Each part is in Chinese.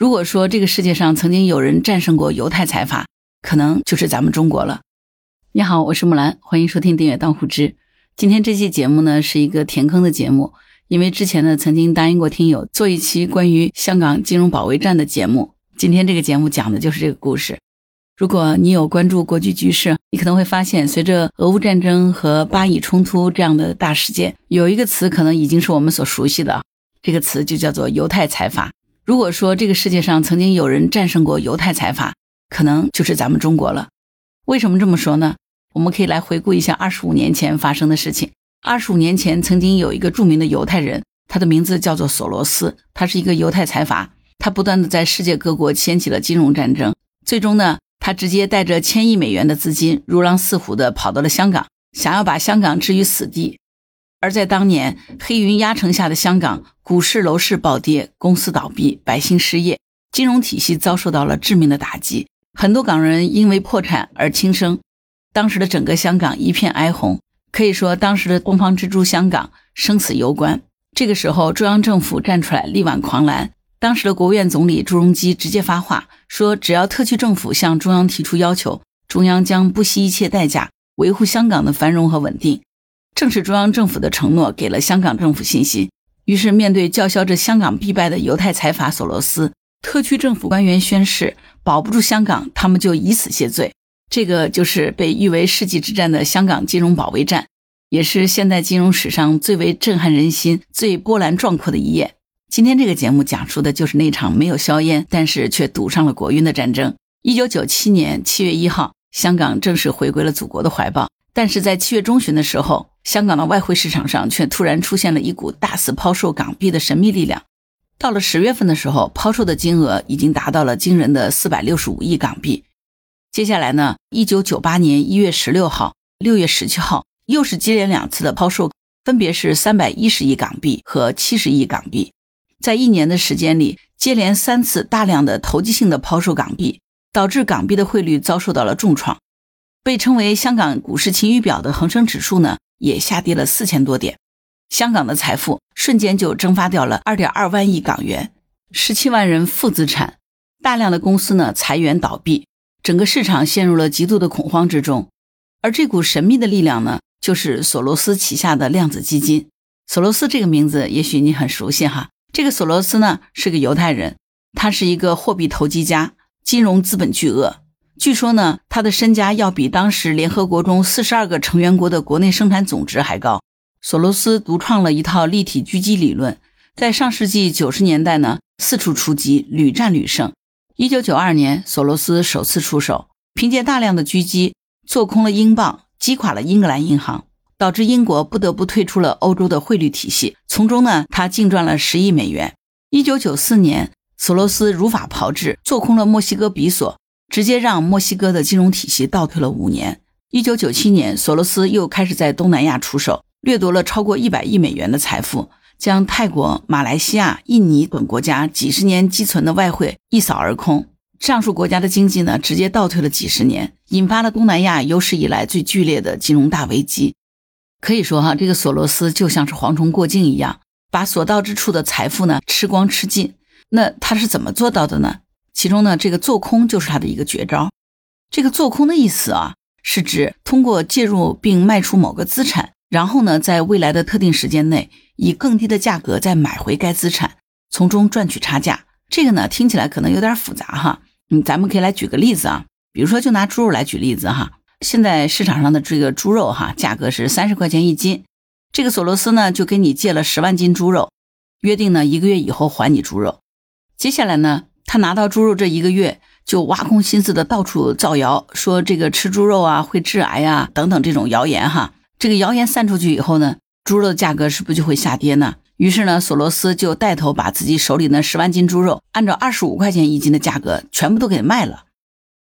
如果说这个世界上曾经有人战胜过犹太财阀，可能就是咱们中国了。你好，我是木兰，欢迎收听订阅当户知。今天这期节目呢是一个填坑的节目，因为之前呢曾经答应过听友做一期关于香港金融保卫战的节目。今天这个节目讲的就是这个故事。如果你有关注国际局势，你可能会发现，随着俄乌战争和巴以冲突这样的大事件，有一个词可能已经是我们所熟悉的，这个词就叫做犹太财阀。如果说这个世界上曾经有人战胜过犹太财阀，可能就是咱们中国了。为什么这么说呢？我们可以来回顾一下二十五年前发生的事情。二十五年前，曾经有一个著名的犹太人，他的名字叫做索罗斯，他是一个犹太财阀，他不断的在世界各国掀起了金融战争，最终呢，他直接带着千亿美元的资金，如狼似虎的跑到了香港，想要把香港置于死地。而在当年黑云压城下的香港，股市楼市暴跌，公司倒闭，百姓失业，金融体系遭受到了致命的打击，很多港人因为破产而轻生。当时的整个香港一片哀鸿，可以说当时的东方之珠香港生死攸关。这个时候，中央政府站出来力挽狂澜，当时的国务院总理朱镕基直接发话说，只要特区政府向中央提出要求，中央将不惜一切代价维护香港的繁荣和稳定。正是中央政府的承诺给了香港政府信心，于是面对叫嚣着香港必败的犹太财阀索罗斯，特区政府官员宣誓保不住香港，他们就以死谢罪。这个就是被誉为世纪之战的香港金融保卫战，也是现代金融史上最为震撼人心、最波澜壮阔的一页。今天这个节目讲述的就是那场没有硝烟，但是却赌上了国运的战争。一九九七年七月一号，香港正式回归了祖国的怀抱。但是在七月中旬的时候，香港的外汇市场上却突然出现了一股大肆抛售港币的神秘力量。到了十月份的时候，抛售的金额已经达到了惊人的四百六十五亿港币。接下来呢，一九九八年一月十六号、六月十七号，又是接连两次的抛售，分别是三百一十亿港币和七十亿港币。在一年的时间里，接连三次大量的投机性的抛售港币，导致港币的汇率遭受到了重创。被称为香港股市晴雨表的恒生指数呢，也下跌了四千多点，香港的财富瞬间就蒸发掉了二点二万亿港元，十七万人负资产，大量的公司呢裁员倒闭，整个市场陷入了极度的恐慌之中。而这股神秘的力量呢，就是索罗斯旗下的量子基金。索罗斯这个名字也许你很熟悉哈，这个索罗斯呢是个犹太人，他是一个货币投机家，金融资本巨鳄。据说呢，他的身家要比当时联合国中四十二个成员国的国内生产总值还高。索罗斯独创了一套立体狙击理论，在上世纪九十年代呢，四处出击，屡战屡胜。一九九二年，索罗斯首次出手，凭借大量的狙击，做空了英镑，击垮了英格兰银行，导致英国不得不退出了欧洲的汇率体系。从中呢，他净赚了十亿美元。一九九四年，索罗斯如法炮制，做空了墨西哥比索。直接让墨西哥的金融体系倒退了五年。一九九七年，索罗斯又开始在东南亚出手，掠夺了超过一百亿美元的财富，将泰国、马来西亚、印尼等国家几十年积存的外汇一扫而空。上述国家的经济呢，直接倒退了几十年，引发了东南亚有史以来最剧烈的金融大危机。可以说，哈，这个索罗斯就像是蝗虫过境一样，把所到之处的财富呢吃光吃尽。那他是怎么做到的呢？其中呢，这个做空就是他的一个绝招。这个做空的意思啊，是指通过介入并卖出某个资产，然后呢，在未来的特定时间内，以更低的价格再买回该资产，从中赚取差价。这个呢，听起来可能有点复杂哈。嗯，咱们可以来举个例子啊，比如说就拿猪肉来举例子哈。现在市场上的这个猪肉哈，价格是三十块钱一斤。这个索罗斯呢，就给你借了十万斤猪肉，约定呢一个月以后还你猪肉。接下来呢？他拿到猪肉这一个月，就挖空心思的到处造谣，说这个吃猪肉啊会致癌呀等等这种谣言哈。这个谣言散出去以后呢，猪肉的价格是不是就会下跌呢？于是呢，索罗斯就带头把自己手里那十万斤猪肉，按照二十五块钱一斤的价格全部都给卖了。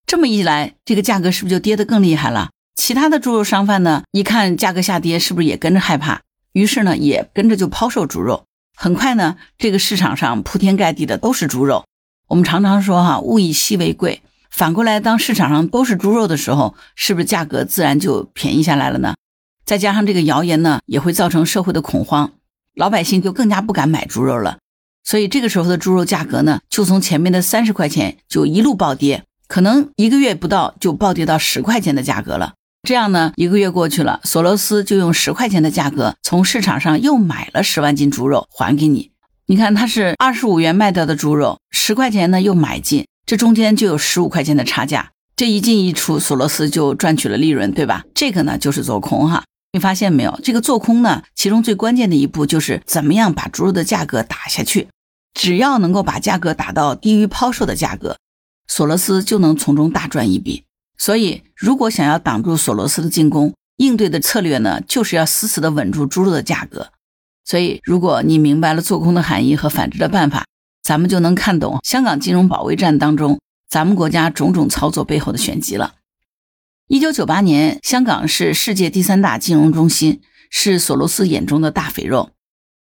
这么一来，这个价格是不是就跌得更厉害了？其他的猪肉商贩呢，一看价格下跌，是不是也跟着害怕？于是呢，也跟着就抛售猪肉。很快呢，这个市场上铺天盖地的都是猪肉。我们常常说哈，物以稀为贵。反过来，当市场上都是猪肉的时候，是不是价格自然就便宜下来了呢？再加上这个谣言呢，也会造成社会的恐慌，老百姓就更加不敢买猪肉了。所以这个时候的猪肉价格呢，就从前面的三十块钱就一路暴跌，可能一个月不到就暴跌到十块钱的价格了。这样呢，一个月过去了，索罗斯就用十块钱的价格从市场上又买了十万斤猪肉还给你。你看，他是二十五元卖掉的猪肉，十块钱呢又买进，这中间就有十五块钱的差价。这一进一出，索罗斯就赚取了利润，对吧？这个呢就是做空哈。你发现没有？这个做空呢，其中最关键的一步就是怎么样把猪肉的价格打下去。只要能够把价格打到低于抛售的价格，索罗斯就能从中大赚一笔。所以，如果想要挡住索罗斯的进攻，应对的策略呢，就是要死死的稳住猪肉的价格。所以，如果你明白了做空的含义和反制的办法，咱们就能看懂香港金融保卫战当中咱们国家种种操作背后的玄机了。一九九八年，香港是世界第三大金融中心，是索罗斯眼中的大肥肉。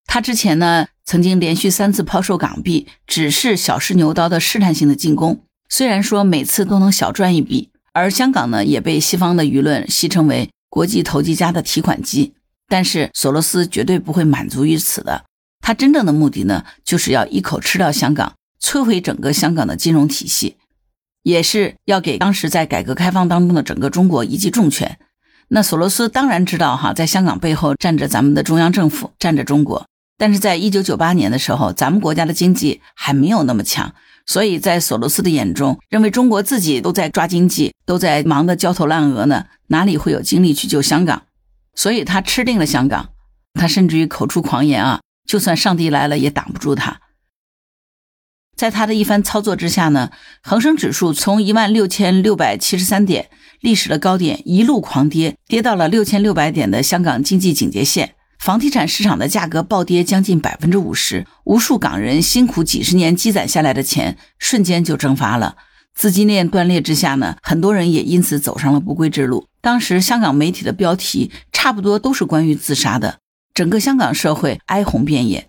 他之前呢？曾经连续三次抛售港币，只是小试牛刀的试探性的进攻。虽然说每次都能小赚一笔，而香港呢也被西方的舆论戏称为国际投机家的提款机，但是索罗斯绝对不会满足于此的。他真正的目的呢，就是要一口吃掉香港，摧毁整个香港的金融体系，也是要给当时在改革开放当中的整个中国一记重拳。那索罗斯当然知道哈，在香港背后站着咱们的中央政府，站着中国。但是在一九九八年的时候，咱们国家的经济还没有那么强，所以在索罗斯的眼中，认为中国自己都在抓经济，都在忙得焦头烂额呢，哪里会有精力去救香港？所以他吃定了香港，他甚至于口出狂言啊，就算上帝来了也挡不住他。在他的一番操作之下呢，恒生指数从一万六千六百七十三点历史的高点一路狂跌，跌到了六千六百点的香港经济警戒线。房地产市场的价格暴跌将近百分之五十，无数港人辛苦几十年积攒下来的钱瞬间就蒸发了。资金链断裂之下呢，很多人也因此走上了不归之路。当时香港媒体的标题差不多都是关于自杀的，整个香港社会哀鸿遍野。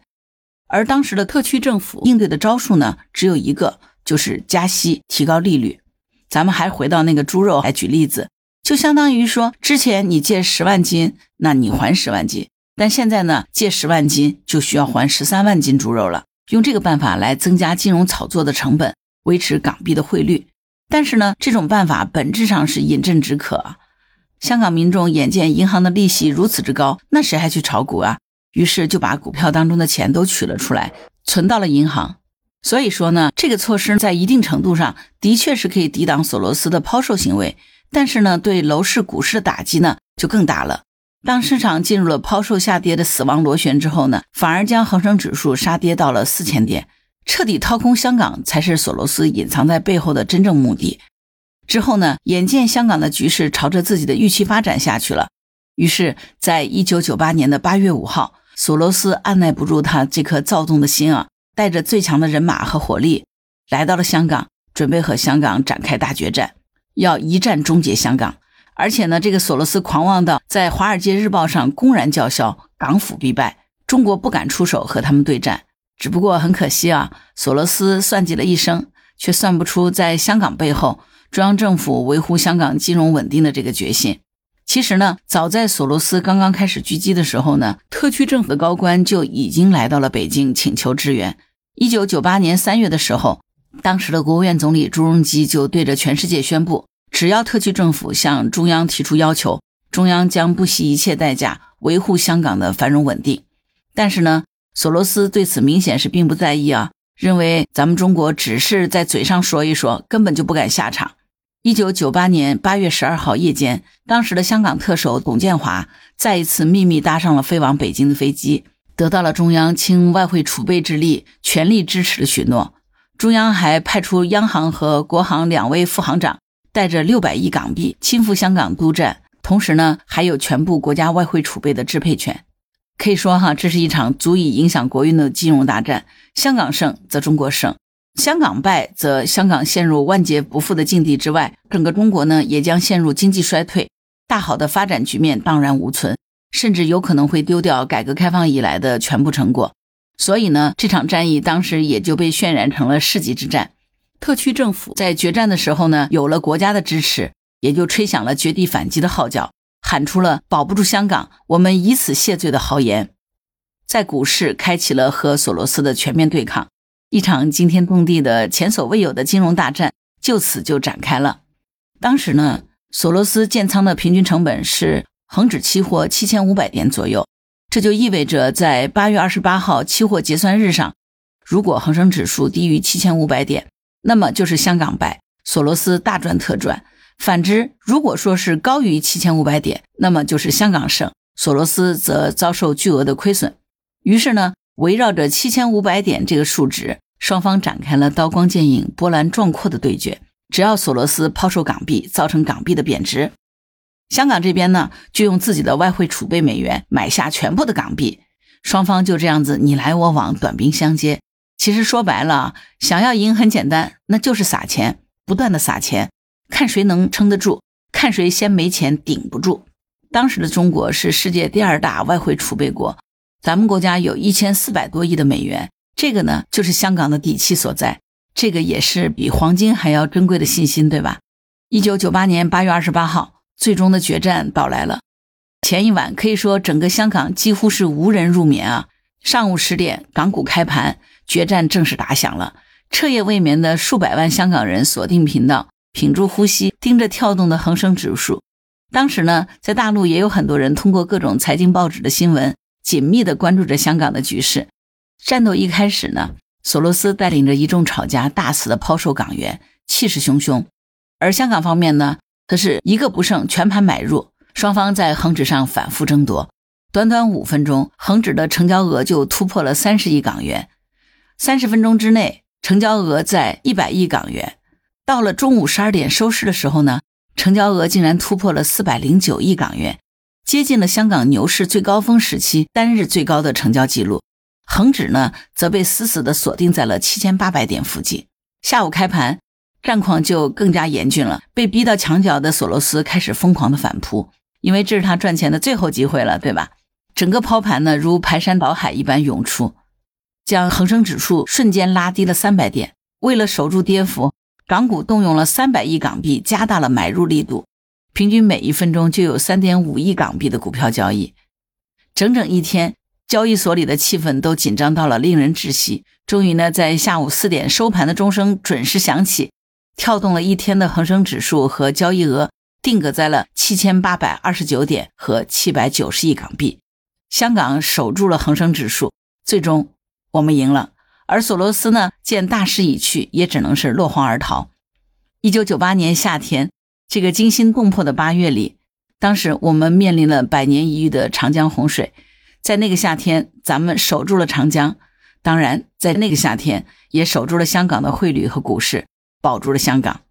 而当时的特区政府应对的招数呢，只有一个，就是加息、提高利率。咱们还回到那个猪肉来举例子，就相当于说，之前你借十万斤，那你还十万斤。但现在呢，借十万斤就需要还十三万斤猪肉了。用这个办法来增加金融炒作的成本，维持港币的汇率。但是呢，这种办法本质上是饮鸩止渴。香港民众眼见银行的利息如此之高，那谁还去炒股啊？于是就把股票当中的钱都取了出来，存到了银行。所以说呢，这个措施在一定程度上的确是可以抵挡索罗斯的抛售行为，但是呢，对楼市、股市的打击呢就更大了。当市场进入了抛售下跌的死亡螺旋之后呢，反而将恒生指数杀跌到了四千点，彻底掏空香港才是索罗斯隐藏在背后的真正目的。之后呢，眼见香港的局势朝着自己的预期发展下去了，于是，在一九九八年的八月五号，索罗斯按耐不住他这颗躁动的心啊，带着最强的人马和火力，来到了香港，准备和香港展开大决战，要一战终结香港。而且呢，这个索罗斯狂妄到在《华尔街日报》上公然叫嚣“港府必败，中国不敢出手和他们对战”。只不过很可惜啊，索罗斯算计了一生，却算不出在香港背后中央政府维护香港金融稳定的这个决心。其实呢，早在索罗斯刚刚开始狙击的时候呢，特区政府的高官就已经来到了北京请求支援。一九九八年三月的时候，当时的国务院总理朱镕基就对着全世界宣布。只要特区政府向中央提出要求，中央将不惜一切代价维护香港的繁荣稳定。但是呢，索罗斯对此明显是并不在意啊，认为咱们中国只是在嘴上说一说，根本就不敢下场。一九九八年八月十二号夜间，当时的香港特首董建华再一次秘密搭上了飞往北京的飞机，得到了中央倾外汇储备之力全力支持的许诺。中央还派出央行和国行两位副行长。带着六百亿港币亲赴香港督战，同时呢，还有全部国家外汇储备的支配权。可以说哈，这是一场足以影响国运的金融大战。香港胜则中国胜，香港败则香港陷入万劫不复的境地之外，整个中国呢也将陷入经济衰退，大好的发展局面荡然无存，甚至有可能会丢掉改革开放以来的全部成果。所以呢，这场战役当时也就被渲染成了世纪之战。特区政府在决战的时候呢，有了国家的支持，也就吹响了绝地反击的号角，喊出了“保不住香港，我们以此谢罪”的豪言。在股市开启了和索罗斯的全面对抗，一场惊天动地的前所未有的金融大战就此就展开了。当时呢，索罗斯建仓的平均成本是恒指期货七千五百点左右，这就意味着在八月二十八号期货结算日上，如果恒生指数低于七千五百点，那么就是香港败，索罗斯大赚特赚；反之，如果说是高于七千五百点，那么就是香港胜，索罗斯则遭受巨额的亏损。于是呢，围绕着七千五百点这个数值，双方展开了刀光剑影、波澜壮阔的对决。只要索罗斯抛售港币，造成港币的贬值，香港这边呢，就用自己的外汇储备美元买下全部的港币。双方就这样子你来我往，短兵相接。其实说白了，想要赢很简单，那就是撒钱，不断的撒钱，看谁能撑得住，看谁先没钱顶不住。当时的中国是世界第二大外汇储备国。咱们国家有一千四百多亿的美元，这个呢就是香港的底气所在，这个也是比黄金还要珍贵的信心，对吧？一九九八年八月二十八号，最终的决战到来了。前一晚可以说整个香港几乎是无人入眠啊。上午十点，港股开盘，决战正式打响了。彻夜未眠的数百万香港人锁定频道，屏住呼吸，盯着跳动的恒生指数。当时呢，在大陆也有很多人通过各种财经报纸的新闻。紧密地关注着香港的局势。战斗一开始呢，索罗斯带领着一众炒家大肆的抛售港元，气势汹汹；而香港方面呢，则是一个不剩，全盘买入。双方在恒指上反复争夺，短短五分钟，恒指的成交额就突破了三十亿港元。三十分钟之内，成交额在一百亿港元。到了中午十二点收市的时候呢，成交额竟然突破了四百零九亿港元。接近了香港牛市最高峰时期单日最高的成交记录，恒指呢则被死死的锁定在了七千八百点附近。下午开盘，战况就更加严峻了。被逼到墙角的索罗斯开始疯狂的反扑，因为这是他赚钱的最后机会了，对吧？整个抛盘呢如排山倒海一般涌出，将恒生指数瞬间拉低了三百点。为了守住跌幅，港股动用了三百亿港币，加大了买入力度。平均每一分钟就有三点五亿港币的股票交易，整整一天，交易所里的气氛都紧张到了令人窒息。终于呢，在下午四点收盘的钟声准时响起，跳动了一天的恒生指数和交易额定格在了七千八百二十九点和七百九十亿港币。香港守住了恒生指数，最终我们赢了。而索罗斯呢，见大势已去，也只能是落荒而逃。一九九八年夏天。这个惊心动魄的八月里，当时我们面临了百年一遇的长江洪水，在那个夏天，咱们守住了长江，当然，在那个夏天也守住了香港的汇率和股市，保住了香港。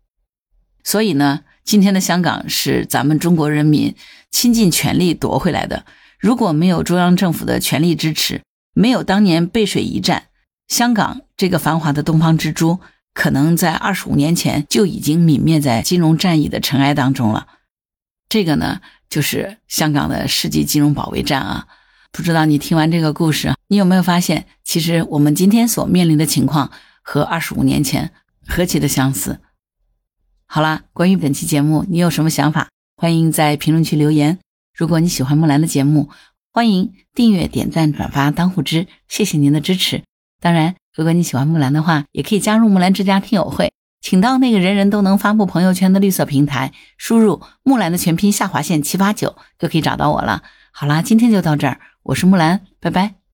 所以呢，今天的香港是咱们中国人民倾尽全力夺回来的。如果没有中央政府的全力支持，没有当年背水一战，香港这个繁华的东方之珠。可能在二十五年前就已经泯灭在金融战役的尘埃当中了。这个呢，就是香港的世纪金融保卫战啊！不知道你听完这个故事，你有没有发现，其实我们今天所面临的情况和二十五年前何其的相似？好啦，关于本期节目，你有什么想法？欢迎在评论区留言。如果你喜欢木兰的节目，欢迎订阅、点赞、转发、当护知，谢谢您的支持。当然。如果你喜欢木兰的话，也可以加入木兰之家听友会，请到那个人人都能发布朋友圈的绿色平台，输入木兰的全拼下划线七八九，就可以找到我了。好啦，今天就到这儿，我是木兰，拜拜。